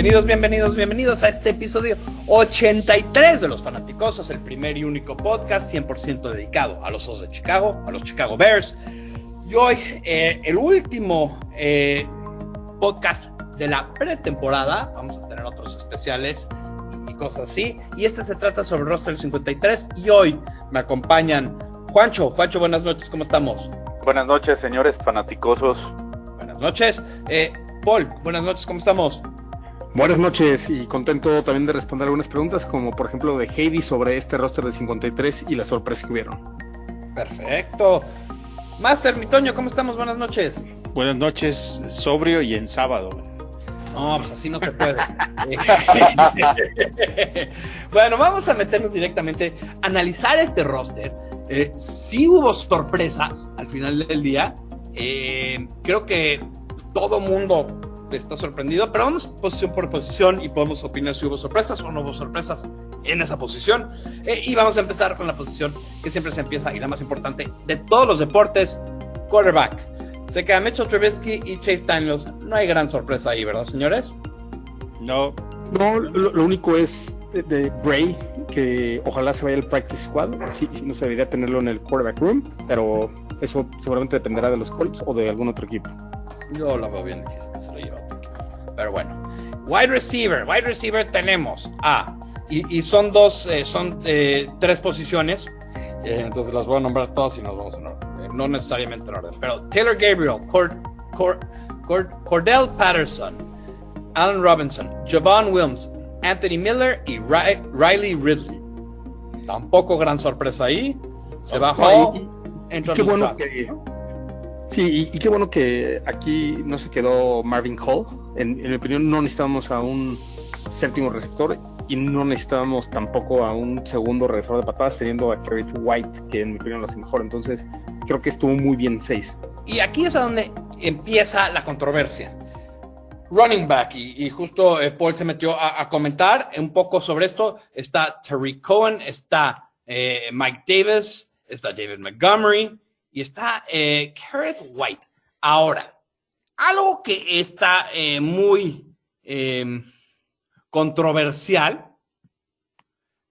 Bienvenidos, bienvenidos, bienvenidos a este episodio 83 de Los Fanaticosos, el primer y único podcast 100% dedicado a los Osos de Chicago, a los Chicago Bears. Y hoy, eh, el último eh, podcast de la pretemporada. Vamos a tener otros especiales y cosas así. Y este se trata sobre el roster 53. Y hoy me acompañan Juancho. Juancho, buenas noches, ¿cómo estamos? Buenas noches, señores fanaticosos. Buenas noches. Eh, Paul, buenas noches, ¿cómo estamos? Buenas noches y contento también de responder algunas preguntas, como por ejemplo de Heidi sobre este roster de 53 y la sorpresa que hubieron. Perfecto. Master, mi Toño, ¿cómo estamos? Buenas noches. Buenas noches, sobrio y en sábado. No, pues así no se puede. bueno, vamos a meternos directamente a analizar este roster. Eh, sí hubo sorpresas al final del día. Eh, creo que todo mundo está sorprendido, pero vamos posición por posición y podemos opinar si hubo sorpresas o no hubo sorpresas en esa posición. Eh, y vamos a empezar con la posición que siempre se empieza y la más importante de todos los deportes, quarterback. Se queda Mitchell Trubisky y Chase Daniels. No hay gran sorpresa ahí, ¿verdad, señores? No. No, lo, lo único es de, de, Bray, que ojalá se vaya al practice squad. Sí, sí, no se debería tenerlo en el quarterback room, pero eso seguramente dependerá de los Colts o de algún otro equipo. Yo lo veo bien difícil que se lo lleve otro equipo. Pero bueno. Wide receiver. Wide receiver tenemos a. Y, y son dos, eh, son eh, tres posiciones. Eh, entonces las voy a nombrar todas y nos vamos en orden. no necesariamente en orden. Pero Taylor Gabriel, Cord, Cord, Cord, Cordell Patterson, Allen Robinson, Javon Williams, Anthony Miller y Ry Riley Ridley. Tampoco gran sorpresa ahí. Se bajó. Qué bueno que, Sí, y, qué bueno que aquí no se quedó Marvin Hall. En, mi opinión, no necesitábamos a un séptimo receptor y no necesitábamos tampoco a un segundo receptor de patadas, teniendo a Kerry White, que en mi opinión lo hace mejor. Entonces, creo que estuvo muy bien seis. Y aquí es a donde empieza la controversia. Running back, y, justo eh, Paul se metió a, a, comentar un poco sobre esto. Está Terry Cohen, está eh, Mike Davis, está David Montgomery y está eh, White. Ahora, algo que está eh, muy eh, controversial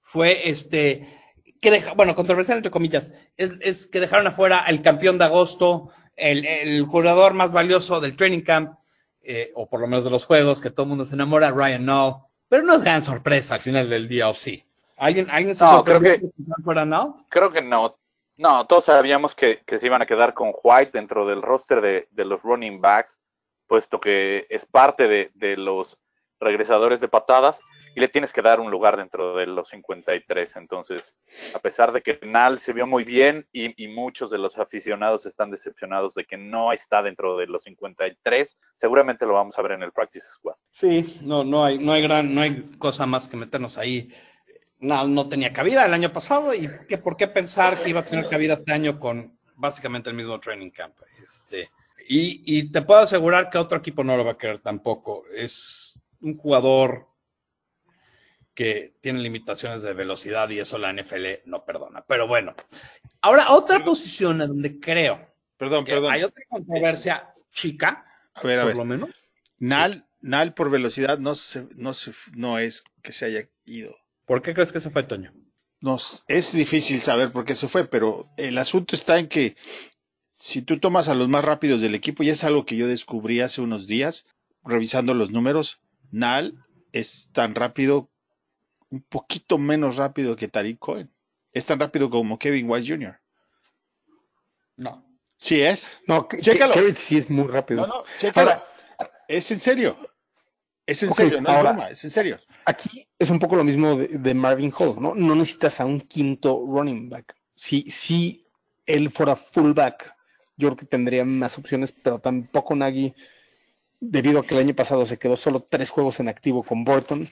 fue este, que deja, bueno, controversial entre comillas, es, es, que dejaron afuera el campeón de agosto, el, el jugador más valioso del training camp, eh, o por lo menos de los juegos, que todo el mundo se enamora, Ryan Null, pero no es gran sorpresa al final del día, ¿o sí? ¿Alguien, ¿alguien se no, creo que, fuera Null? Creo que no. No, todos sabíamos que, que, se iban a quedar con White dentro del roster de, de los running backs, puesto que es parte de, de, los regresadores de patadas y le tienes que dar un lugar dentro de los 53. Entonces, a pesar de que Nal se vio muy bien y, y muchos de los aficionados están decepcionados de que no está dentro de los 53, seguramente lo vamos a ver en el practice squad. Sí, no, no hay, no hay gran, no hay cosa más que meternos ahí no, no tenía cabida el año pasado y que por qué pensar que iba a tener cabida este año con básicamente el mismo training camp. Este, y, y, te puedo asegurar que otro equipo no lo va a querer tampoco. Es un jugador que tiene limitaciones de velocidad y eso la NFL no perdona. Pero bueno, ahora otra posición en donde creo perdón, que perdón. hay otra controversia chica, a ver, a por ver. lo menos. Nal, Nal por velocidad no, se, no, se, no es que se haya ido. ¿Por qué crees que se fue Toño? Nos, es difícil saber por qué se fue, pero el asunto está en que si tú tomas a los más rápidos del equipo, y es algo que yo descubrí hace unos días, revisando los números, Nal es tan rápido, un poquito menos rápido que Tariq Cohen. Es tan rápido como Kevin White Jr. No. Sí es. No, chécalo. Kevin sí es muy rápido. No, no, chécalo. Ahora, es en serio. Es en okay, serio, no ahora, es broma, es en serio. Aquí es un poco lo mismo de, de, Marvin Hall, ¿no? No necesitas a un quinto running back. Si, si él fuera fullback, yo creo que tendría más opciones, pero tampoco Nagy, debido a que el año pasado se quedó solo tres juegos en activo con Burton,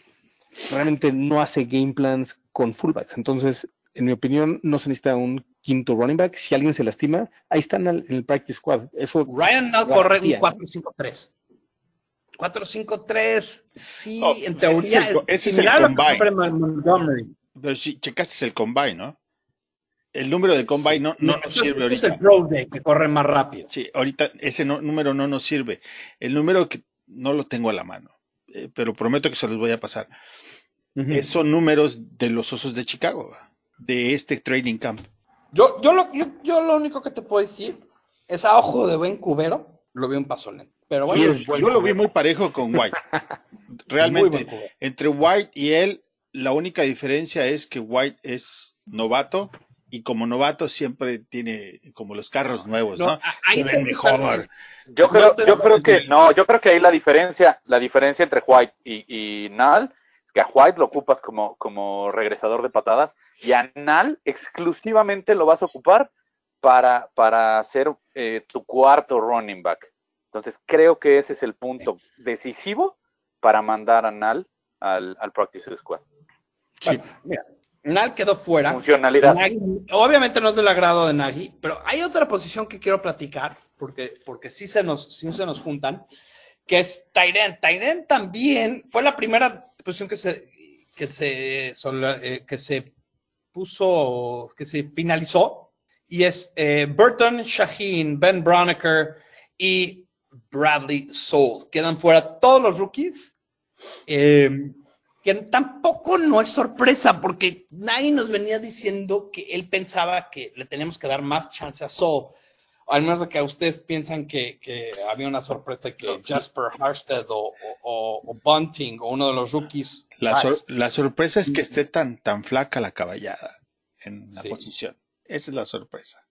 realmente no hace game plans con fullbacks. Entonces, en mi opinión, no se necesita un quinto running back. Si alguien se lastima, ahí están en el practice squad. Eso Ryan Nall corre un 4-5-3. 4-5-3, sí, Oh, en teoría ese es el- ese es el combine. Montgomery. Pero si checaste el combine, ¿no? El número de combine no, no nos Eso es- sirve es el ahorita. Pro Day que corre más rápido. Sí, ahorita ese no- número no nos sirve. El número que no lo tengo a la mano, eh, pero prometo que se los voy a pasar. Eh, son números de los Osos de Chicago, de este training camp. Yo, yo, lo, yo, yo lo único que te puedo decir es a ojo de buen cubero, lo vi un paso lento. Pero bueno, Y es buen Yo lo vi muy parejo con White. Realmente, entre White y él, la única diferencia es que White es novato y como novato siempre tiene como los carros nuevos, ¿no? No, ahí Se ven mejor. Yo No creo, yo creo que, no, yo creo que ahí la diferencia, la diferencia entre White y, y Nal es que a White lo ocupas como, como regresador de patadas y a Nal exclusivamente lo vas a ocupar para, para hacer eh, tu cuarto running back. Entonces creo que ese es el punto decisivo para mandar a Nal al, al practice squad. Bueno, mira, Nal quedó fuera. Funcionalidad. Nagy, obviamente no es del agrado de Nagy, pero hay otra posición que quiero platicar, porque, porque sí, se nos, sí se nos juntan, que es Tyren. Tyren también fue la primera posición que se, que se, eh, que se puso, que se finalizó, y es eh, Burton, Shaheen, Ben Broniker y Bradley Soul. Quedan fuera todos los rookies. Eh, que tampoco no es sorpresa, porque nadie nos venía diciendo que él pensaba que le teníamos que dar más chance a Saul. O al menos de que ustedes piensan que, que había una sorpresa que Jasper Harstead o, o- o Bunting o uno de los rookies. La, sor- la sorpresa es que esté tan, tan flaca la caballada en la Sí. posición. Esa es la sorpresa.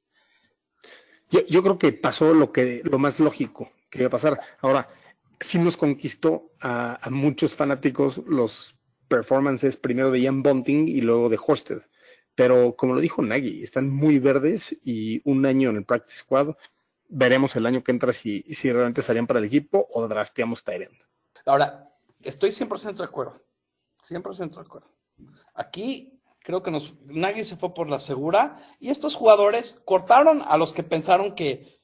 Yo, yo creo que pasó lo que lo más lógico que iba a pasar. Ahora, sí nos conquistó a, muchos fanáticos los performances primero de Ian Bunting y luego de Horsted. Pero como lo dijo Nagy, están muy verdes y un año en el practice squad. Veremos el año que entra si, si realmente estarían para el equipo o drafteamos Tyrant. Ahora, estoy 100% de acuerdo. 100% de acuerdo. Aquí creo que nos, Nagy se fue por la segura y estos jugadores cortaron a los que pensaron que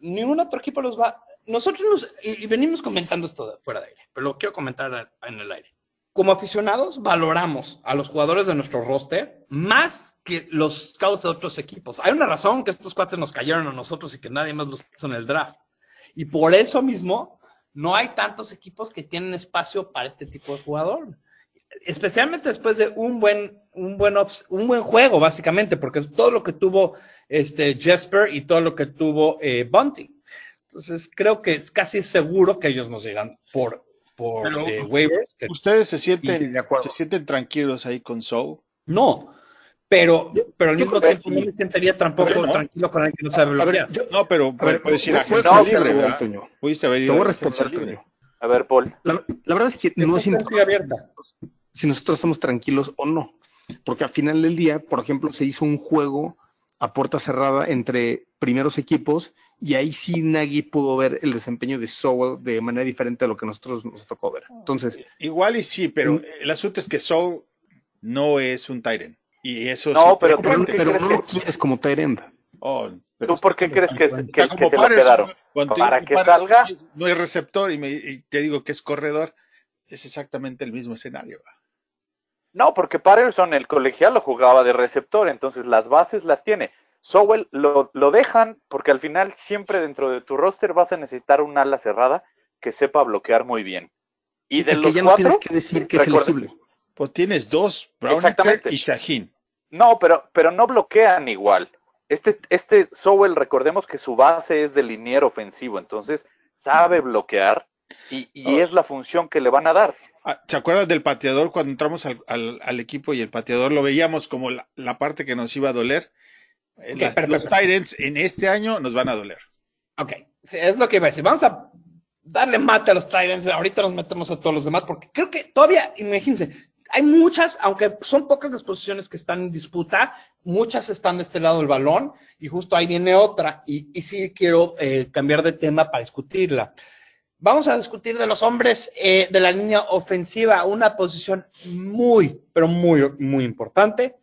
ningún otro equipo los va. Nosotros nos, y, venimos comentando esto de- fuera de aire, pero lo quiero comentar en el aire. Como aficionados, valoramos a los jugadores de nuestro roster más que los scouts de otros equipos. Hay una razón que estos cuates nos cayeron a nosotros y que nadie más los hizo en el draft. Y por eso mismo, no hay tantos equipos que tienen espacio para este tipo de jugador. Especialmente después de un buen, un buen, un buen juego, básicamente, porque es todo lo que tuvo este Jesper y todo lo que tuvo eh, Bunting. Entonces, creo que es casi seguro que ellos nos llegan por, por Pero- eh, waivers. que- ¿Ustedes se sienten, se tranquilos ahí con Soul? no, pero, pero al mismo tiempo no me sentiría tampoco tranquilo con alguien que no sabe A ver, bloquear. yo- No, pero puedes ir a puedes agencia libre, ¿verdad? Toño. Pudiste haber Te ido voy a responder. A ver, Paul. La, la verdad es que no es sigue abierta. si nosotros estamos tranquilos o no. Porque al final del día, por ejemplo, se hizo un juego a puerta cerrada entre primeros equipos y ahí sí Nagy pudo ver el desempeño de Sowell de manera diferente a lo que nosotros nos tocó ver. Entonces, Igual y sí, pero el asunto es que Soul no es un Tyrant. Y eso No, sí pero tú- pero, pero no lo quieres como Tyrend. Oh, pero ¿Tú por qué crees que, se lo quedaron? Para que salga. No es receptor y, me- y te digo que es corredor. Es exactamente el mismo escenario. No, porque Patterson, el colegial, lo jugaba de receptor, entonces las bases las tiene. Sowell lo, lo dejan porque al final siempre dentro de tu roster vas a necesitar un ala cerrada que sepa bloquear muy bien. Y de que los ya no tienes que decir que es recuerda- elegible. Pues tienes dos, Exactamente. y Shaheen. No, pero, pero no bloquean igual. Este, este Sowell, recordemos que su base es de liniero ofensivo, entonces sabe bloquear y, y Oh. es la función que le van a dar. Ah, ¿Se acuerdan del pateador cuando entramos al, al- al equipo y el pateador lo veíamos como la, la parte que nos iba a doler? Las- los Tyrants en este año nos van a doler. Ok, sí, es lo que iba a decir. Vamos a darle mate a los Titans. Ahorita nos metemos a todos los demás, porque creo que todavía, imagínense, hay muchas, aunque son pocas las posiciones que están en disputa, muchas están de este lado del balón, y justo ahí viene otra. Y, y sí quiero eh, cambiar de tema para discutirla. Vamos a discutir de los hombres eh, de la línea ofensiva, una posición muy, pero muy, muy importante.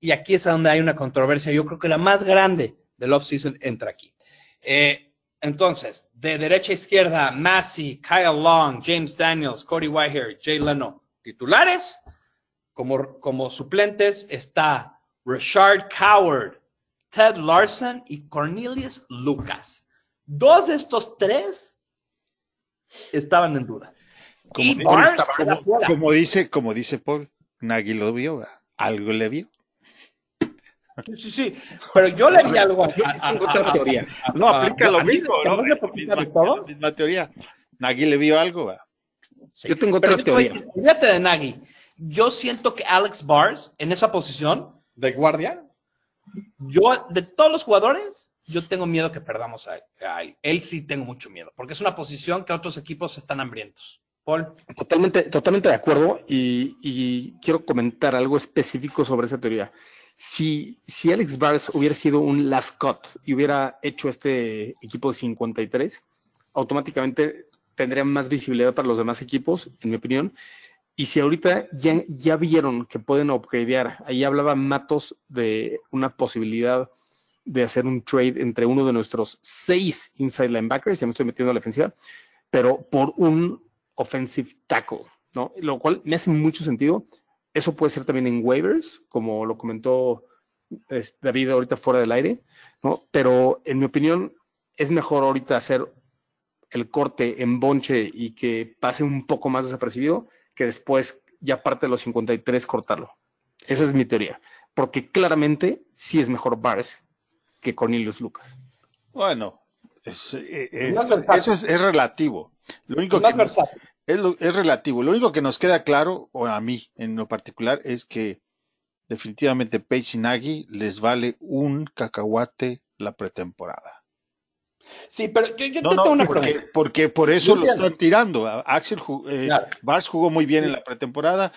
Y aquí es donde hay una controversia, yo creo que la más grande del offseason entra aquí. Eh, entonces, de derecha a izquierda, Massey, Kyle Long, James Daniels, Cody Whitehair, Jay Leno, titulares. Como, como suplentes está Richard Coward, Ted Larson y Cornelius Lucas. Dos de estos tres estaban en duda. Como, Y dice, como dice Paul, Nagy lo vio, algo le vio. Sí, sí, sí. Pero yo le vi algo a, Yo a- a- tengo otra a- teoría. No, aplica a- lo a- mismo, ¿no? la misma, de todo. la misma teoría. Nagy le vio algo. Yo tengo otra teoría. Olvídate de Nagy. Yo siento que Alex Bars, en esa posición de guardia, yo, de todos los jugadores, yo tengo miedo que perdamos a, a él. Él sí tengo mucho miedo, porque es una posición que otros equipos están hambrientos. Paul. Totalmente, totalmente de acuerdo y, y quiero comentar algo específico sobre esa teoría. Si, si Alex Bars hubiera sido un last cut y hubiera hecho este equipo de 53, automáticamente tendría más visibilidad para los demás equipos, en mi opinión. Y si ahorita ya, ya vieron que pueden upgradear, ahí hablaba Matos de una posibilidad de hacer un trade entre uno de nuestros seis inside linebackers, ya me estoy metiendo a la defensiva, pero por un offensive tackle, ¿no? Lo cual me hace mucho sentido. Eso puede ser también en waivers, como lo comentó es, David ahorita fuera del aire, ¿no? Pero en mi opinión, es mejor ahorita hacer el corte en bonche y que pase un poco más desapercibido que después, ya parte de los 53, cortarlo. Esa es mi teoría. Porque claramente sí es mejor Bars que Cornelius Lucas. Bueno, es, es- versátil. eso es, es relativo. Lo único Más que versátil. Es, lo- es relativo. Lo único que nos queda claro, o a mí en lo particular, es que definitivamente Pace y Nagy les vale un cacahuate la pretemporada. Sí, pero yo, yo No, te no, tengo una porque, pregunta. porque por eso lo están tirando. A- Axel, eh, Claro. Bars jugó muy bien en la pretemporada,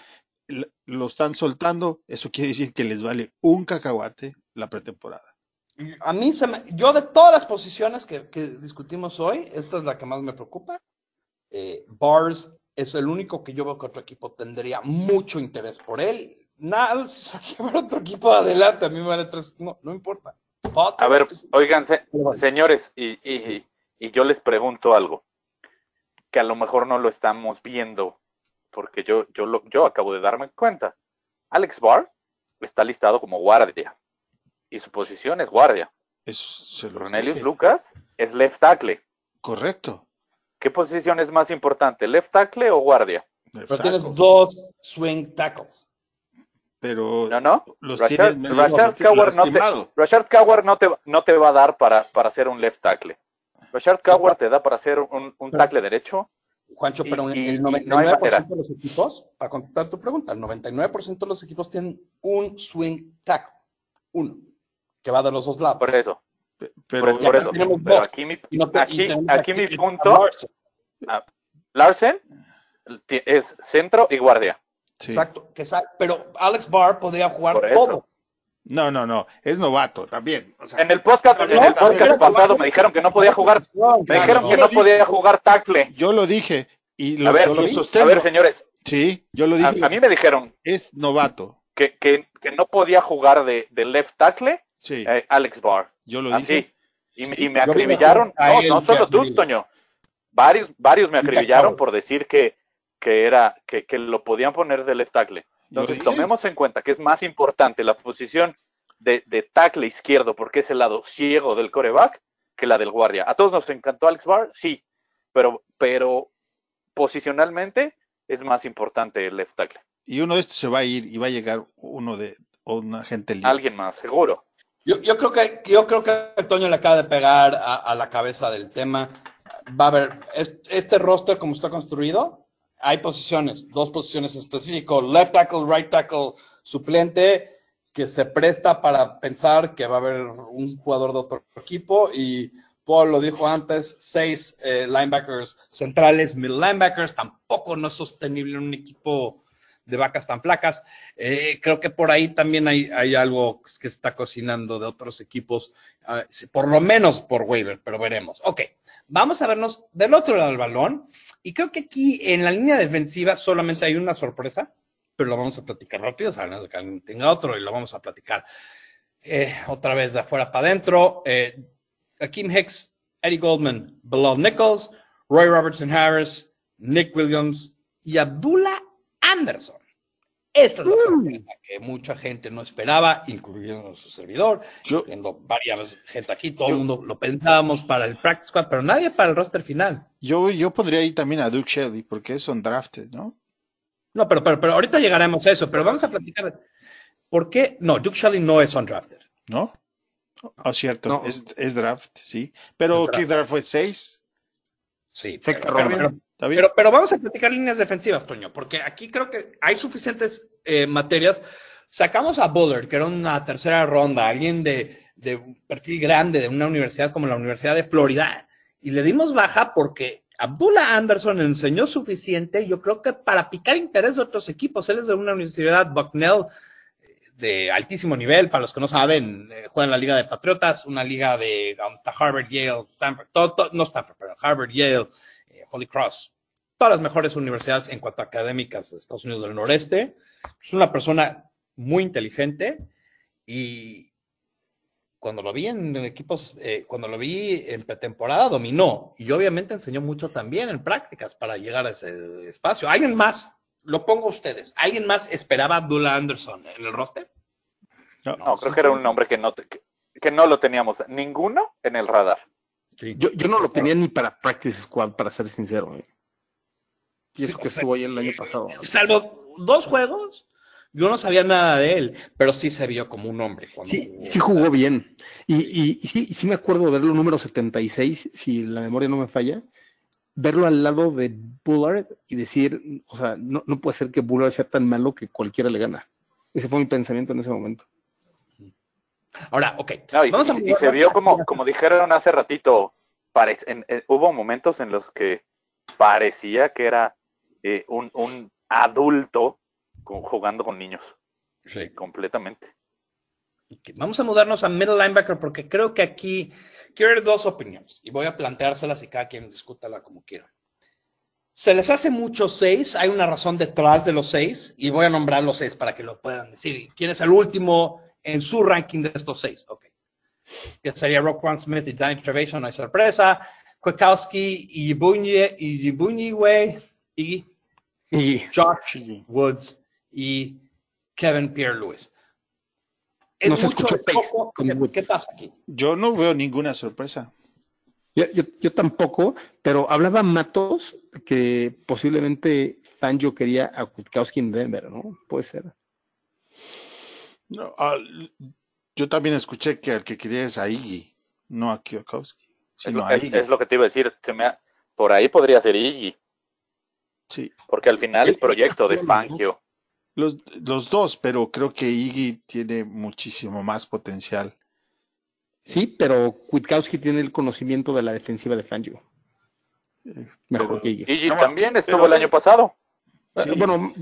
lo están soltando, eso quiere decir que les vale un cacahuate la pretemporada. A mí, se me- yo de todas las posiciones que, que discutimos hoy, esta es la que más me preocupa. Eh, Bars es el único que yo veo que otro equipo tendría mucho interés por él. Nada, otro equipo adelante, a mí me vale tres, no, no importa. A ver, oigan, se- señores, y, y, y yo les pregunto algo, que a lo mejor no lo estamos viendo, porque yo, yo, lo, yo acabo de darme cuenta. Alex Barr está listado como guardia, y su posición es guardia. Se lo Cornelius dije. Lucas es left tackle. Correcto. ¿Qué posición es más importante, left tackle o guardia? Pero tienes dos swing tackles. Pero No, no. los Rashard, tienes medio Rashard Coward no te, lastimado. Rashard Coward no te, no te va a dar para, para ser un left tackle. Rashard Coward te da para ser un, un tackle derecho. Juancho, Y- pero y- el y no hay 99% manera. de los equipos, para contestar tu pregunta, el 99% de los equipos tienen un swing tackle. Uno. Que va de los dos lados. Por eso. Pero por, por ya eso. tenemos Pero dos. aquí mi, no te- aquí, mi punto. Larsen ti- es centro y guardia. sí. Exacto. Que sa- pero Alex Barr podía jugar todo. No, no, no. Es novato también. O sea, En el podcast, No, en el podcast pasado me dijeron que no podía jugar, me Claro, dijeron que no podía jugar tackle. yo lo dije y lo, A ver, yo lo a sostengo. ver, señores, Sí, yo lo a, dije. a mí me dijeron Es novato. que, que, que no podía jugar de, de left tackle Sí, eh, Alex Barr. Yo lo dije. Así. Y, me- Sí. y me acribillaron. No, no solo tú. Toño. Varios, varios me acribillaron por decir que, que era, que, que lo podían poner de left tackle. Entonces, dije. tomemos en cuenta que es más importante la posición de, de tackle izquierdo, porque es el lado ciego del coreback, que la del guardia. ¿A todos nos encantó Alex Barr? Sí, pero, pero posicionalmente es más importante el left tackle. Y uno de estos se va a ir y va a llegar uno de o una gente libre. Alguien más, seguro. Yo, creo que yo creo que Toño le acaba de pegar a, la cabeza del tema. Va a haber es- este roster como está construido, hay posiciones, dos posiciones específicas, left tackle, right tackle, suplente, que se presta para pensar que va a haber un jugador de otro equipo y Paul lo dijo antes, seis eh, linebackers centrales, mil linebackers, tampoco no es sostenible en un equipo de vacas tan flacas. Eh, creo que por ahí también hay, hay algo que está cocinando de otros equipos, ah, por lo menos por waiver, pero veremos. Ok, vamos a vernos del otro lado del balón. Y creo que aquí en la línea defensiva solamente hay una sorpresa, pero lo vamos a platicar rápido, o que tenga otro y lo vamos a platicar eh, otra vez de afuera para adentro. Eh, Akeem Hicks, Eddie Goldman, Bilal Nichols, Roy Robertson Harris, Nick Williams y Abdullah Anderson. Esa es la sorpresa que mucha gente no esperaba, incluyendo su servidor, yo, viendo varias gente aquí, todo el mundo lo pensábamos para el practice squad, pero nadie para el roster final. Yo, yo pondría ahí también a Duke Shelley, porque es undrafted, ¿no? No, pero, pero, pero ahorita llegaremos a eso, pero vamos a platicar. ¿Por qué? No, Duke Shelley no es undrafted. ¿No? Oh, cierto, Es, es, draft, sí. Pero ¿qué draft fue? ¿Seis? Sí, pero, pero, vamos a platicar líneas defensivas, Toño, porque aquí creo que hay suficientes eh, materias. Sacamos a Bullard, que era una tercera ronda, alguien de, perfil grande de una universidad como la Universidad de Florida, y le dimos baja porque Abdullah Anderson enseñó suficiente, yo creo que para picar interés de otros equipos. Él es de una universidad, Bucknell, de altísimo nivel. Para los que no saben, eh, juega en la Liga de Patriotas, una liga de donde está Harvard, Yale, Stanford, no Stanford, pero Harvard, Yale, eh, Holy Cross, todas las mejores universidades en cuanto a académicas de Estados Unidos del Noreste. Es una persona muy inteligente y cuando lo vi en, equipos, eh, cuando lo vi en pretemporada, dominó y obviamente enseñó mucho también en prácticas para llegar a ese espacio. ¿Alguien más lo pongo a ustedes. ¿Alguien más esperaba a Abdullah Anderson en el roster? No, creo que era un nombre que no, que, no lo teníamos ninguno en el radar. Yo, yo, no lo tenía ni para Practice Squad, para ser sincero. ¿eh? Y eso que estuvo ahí el año pasado. Salvo dos juegos, yo no sabía nada de él, pero sí se vio como un hombre. sí, sí jugó bien. Y, y, sí, sí me acuerdo de verlo número 76, si la memoria no me falla verlo al lado de Bullard y decir, o sea, no, no puede ser que Bullard sea tan malo que cualquiera le gana. Ese fue mi pensamiento en ese momento. Ahora, ok. y, se vio como, como dijeron hace ratito, hubo momentos en los que parecía que era eh, un, un, adulto jugando con niños. Sí. Completamente. Vamos a mudarnos a middle linebacker porque creo que aquí quiero ver dos opiniones y voy a planteárselas y cada quien discútala como quiera. Se les hace mucho seis, hay una razón detrás de los seis y voy a nombrar los seis para que lo puedan decir. ¿Quién es el último en su ranking de estos seis? Ok. Que sería Roquan Smith y Danny Trevathan, no hay sorpresa. Kwiatkowski y Bunyiwe y, y Josh Woods y Kevin Pierre Lewis no se escuchó ¿Qué, pasa aquí? Yo no veo ninguna sorpresa. Yo, tampoco, pero hablaba Matos que posiblemente Fangio quería a Kutkowski en Denver, ¿no? Puede ser. No, yo también escuché que al que quería es a Iggy, no a Kwiatkowski. Es lo, es, lo que te iba a decir. por ahí podría ser Iggy. Sí. Porque al final el proyecto de Fangio los, los dos, pero creo que Iggy tiene muchísimo más potencial. Sí, pero Kwiatkowski tiene el conocimiento de la defensiva de Fangio. Eh, Mejor que Iggy. Iggy también estuvo el año pasado. Bueno,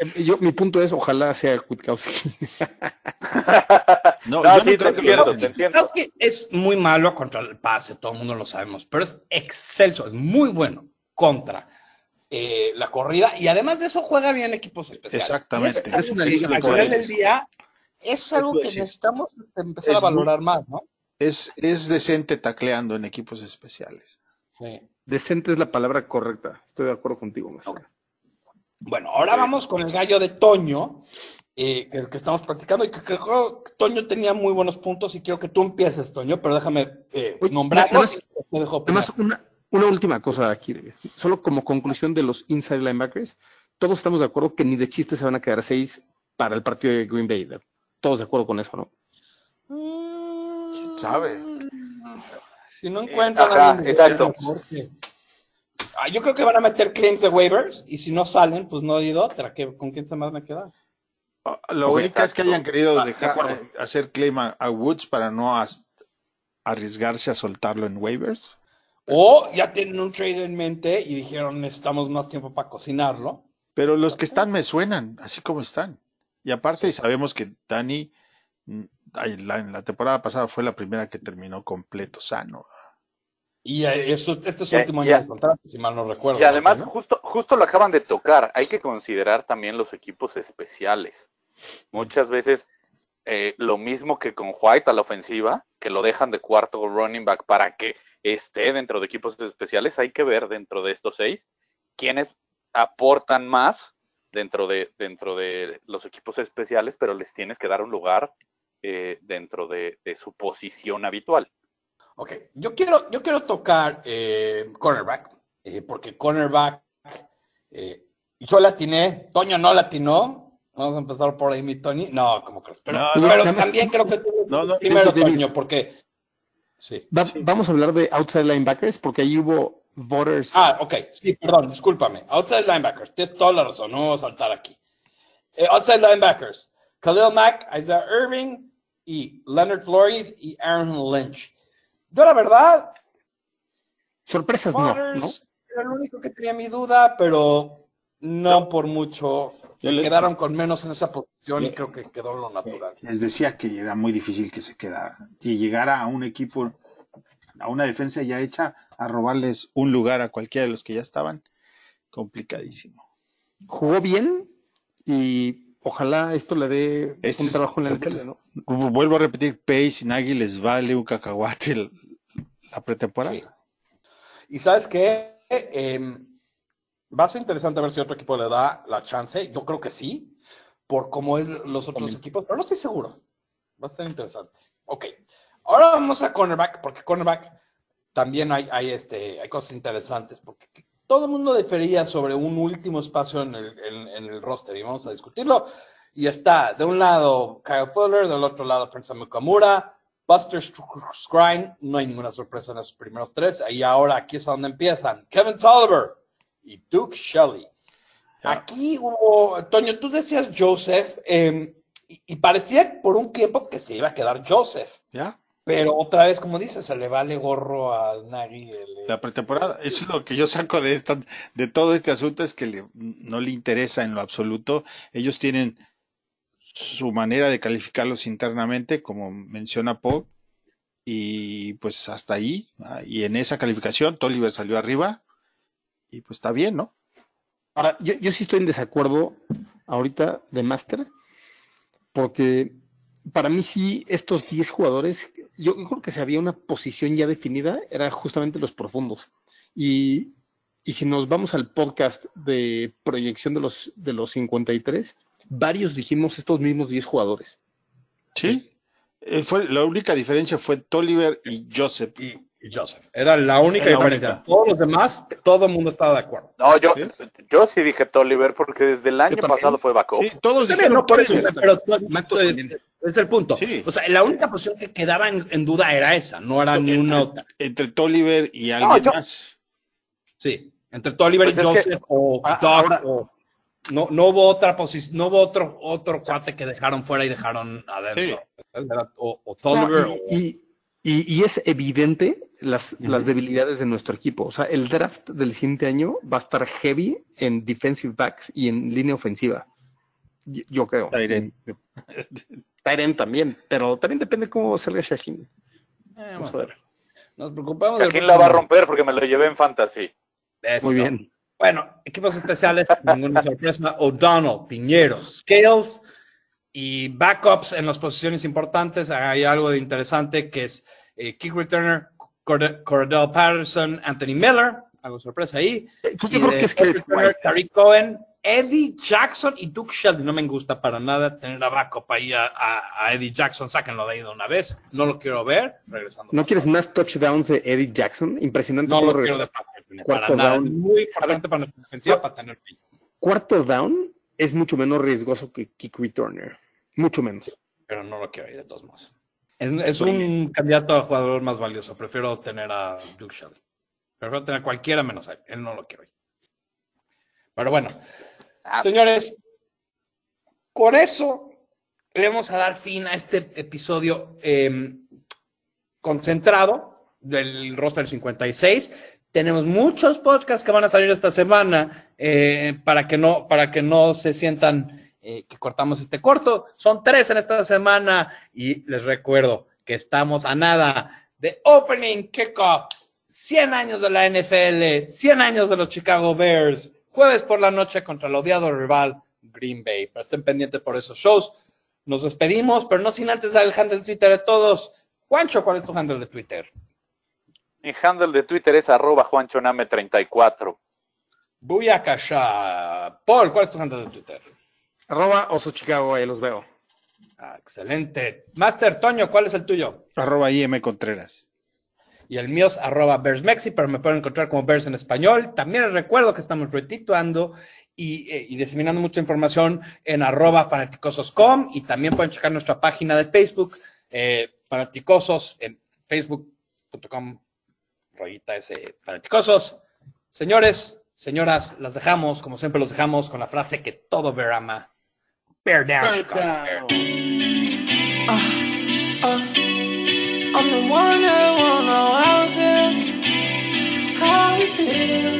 eh, yo, mi punto es, ojalá sea Kwiatkowski. no, no sí, te entiendo, te entiendo. es muy malo contra el pase, todo el mundo lo sabemos, pero es excelso, es muy bueno contra eh, la corrida y además de eso juega bien equipos especiales. Exactamente. Es, una liga al final del día es algo que necesitamos empezar a valorar más, ¿no? Es, es decente tacleando en equipos especiales. Decente es la palabra correcta. Estoy de acuerdo contigo, Bueno, ahora vamos con el gallo de Toño, eh, que, que, estamos practicando y que creo que Toño tenía muy buenos puntos y quiero que tú empieces, Toño, pero déjame eh, nombrarlos. Además, una, una última cosa aquí, solo como conclusión de los inside linebackers, todos estamos de acuerdo que ni de chiste se van a quedar seis para el partido de Green Bay. Todos de acuerdo con eso, ¿no? ¿Quién sabe? Si no encuentran exacto. Ah, yo creo que van a meter claims de waivers y si no salen, pues no hay otra. ¿Con quién se más me queda? Ah, lo único es que hayan querido ah, dejar, eh, hacer claim a, Woods para no arriesgarse a soltarlo en waivers. O ya tienen un trade en mente y dijeron necesitamos más tiempo para cocinarlo. Pero los que están me suenan, así como están. Y aparte sabemos que Dani mm, en la temporada pasada fue la primera que terminó completo sano. Y eso, este es su último año de contrato, si mal no recuerdo. Y además, justo, justo lo acaban de tocar. Hay que considerar también los equipos especiales. Muchas veces eh, lo mismo que con White a la ofensiva, que lo dejan de cuarto running back para que esté dentro de equipos especiales, hay que ver dentro de estos seis quiénes aportan más dentro de, dentro de los equipos especiales, pero les tienes que dar un lugar eh, dentro de, su posición habitual. Ok, yo quiero, yo quiero tocar eh, cornerback, eh, porque cornerback, yo latiné, Toño no latinó, Vamos a empezar por ahí, mi Tony. No, como crees? Pero, pero también creo que no, primero, Toño, porque. Sí, Vamos a hablar de outside linebackers, porque ahí hubo voters. Ah, ok. Sí, perdón, discúlpame. Outside linebackers. Tienes toda la razón. No vamos a saltar aquí. Eh, outside linebackers. Khalil Mack, Isaiah Irving y Leonard Floyd y Aaron Lynch. Yo, la verdad. Sorpresas, no, ¿no? Era el único que tenía mi duda, pero no por mucho quedaron con menos en esa posición y creo que quedó lo natural. Les decía que era muy difícil que se quedara. Que llegara a un equipo, a una defensa ya hecha, a robarles un lugar a cualquiera de los que ya estaban, complicadísimo. Jugó bien y ojalá esto le dé un trabajo en la NFL, ¿no? Vuelvo a repetir, Pace y Nagy les vale un cacahuate la pretemporada. Y sabes qué? Eh, Va a ser interesante ver si otro equipo le da la chance. Yo creo que sí, por cómo es los otros equipos, pero no estoy seguro. Va a ser interesante. Ok. Ahora vamos a cornerback, porque cornerback también hay, hay, este, hay cosas interesantes, porque todo el mundo defería sobre un último espacio en el, en, el roster y vamos a discutirlo. Y está de un lado Kyle Fuller, del otro lado Prince Mukamura, Buster Scrine, no hay ninguna sorpresa en esos primeros tres. Y ahora aquí es donde empiezan. Kevin Tolliver, y Duke Shelley. Aquí hubo, Toño, tú decías Joseph, em, y, parecía por un tiempo que se iba a quedar Joseph. ¿Ya? Pero otra vez, como dices, se le vale gorro a Nagy. La pretemporada, eso es lo que yo saco de esta, de todo este asunto, es que no le interesa en lo absoluto. Ellos tienen su manera de calificarlos internamente, como menciona Paul, y pues hasta ahí, ah, y en esa calificación, Tolliver salió arriba, y pues está bien, ¿no? Ahora, yo, yo sí estoy en desacuerdo ahorita de Master, porque para mí sí, estos 10 jugadores, yo, creo que si había una posición ya definida, era justamente los profundos. Y, y si nos vamos al podcast de proyección de los, de los 53, varios dijimos estos mismos 10 jugadores. Sí, eh, fue, la única diferencia fue Tolliver y Joseph. Y, Joseph. Era la única diferencia. Todos los demás, todo el mundo estaba de acuerdo. No, yo ¿Sí? yo sí dije Tolliver porque desde el año pasado fue backup. Sí, todos dijeron no, por eso, pero, es el punto. O sea, la única posición que quedaba en, duda era esa, no era ni una otra. Entre Tolliver y alguien más. Sí, entre Tolliver pues y Joseph o ah, Doug o no, no hubo otra posición, no hubo otro, otro cuate que dejaron fuera y dejaron adentro. O, o Tolliver o, y, y, es evidente las, las, debilidades de nuestro equipo. O sea, el draft del siguiente año va a estar heavy en defensive backs y en línea ofensiva. Yo, creo. Tyren. Tyren también, pero también depende cómo salga Shaheen. Eh, vamos, a ver. Nos preocupamos. Shaheen la va a romper porque me lo llevé en fantasy. Muy bien. Bueno, equipos especiales, ninguna sorpresa. O'Donnell, Piñeros, Scales y backups en las posiciones importantes. Hay algo de interesante que es eh, kick returner Cordell Patterson, Anthony Miller, algo sorpresa ahí. Yo creo que es que Tariq Cohen, Eddie Jackson y Duke Shelby. No me gusta para nada tener a backup ahí a, a, Eddie Jackson. Sáquenlo de ahí de una vez. No lo quiero ver. Regresando. ¿No quieres más touchdowns de Eddie Jackson? Impresionante. No lo quiero de Packers. Para down. nada. Es muy importante para nuestra defensiva para tener Cuarto down es mucho menos riesgoso que kick returner. Mucho menos. pero no lo quiero ahí de todos modos. Es, un candidato a jugador más valioso. Prefiero tener a Duke Shelley. Prefiero tener cualquiera menos a él. Él no lo quiero. Pero bueno, ah. señores, con eso le vamos a dar fin a este episodio em, concentrado del roster 56. Tenemos muchos podcasts que van a salir esta semana eh, para, que no, para que no se sientan eh, que cortamos este corto. Son tres en esta semana y les recuerdo que estamos a nada de Opening Kickoff 100 años de la NFL, 100 años de los Chicago Bears, jueves por la noche contra el odiado rival Green Bay. Pero estén pendientes por esos shows. Nos despedimos, pero no sin antes dar el handle de Twitter de todos. Juancho, ¿cuál es tu handle de Twitter? Mi handle de Twitter es arroba juanchoname34. Buyakasha. Paul, ¿cuál es tu handle de Twitter? Arroba Oso Chicago, ahí los veo. Ah, excelente. Master Toño, ¿cuál es el tuyo? Arroba IM Contreras. Y el mío es arroba BearsMexi, pero me pueden encontrar como Bears en español. También les recuerdo que estamos retituando y, eh, y diseminando mucha información en arroba fanaticosos.com y también pueden checar nuestra página de Facebook, eh, fanaticosos, en facebook.com, rayita ese fanaticosos. Señores, señoras, las dejamos, como siempre los dejamos, con la frase que todo Bear ama. Bear down. Chicago, Bear. Uh, uh, I'm the one that won't know how it feels, how it feels.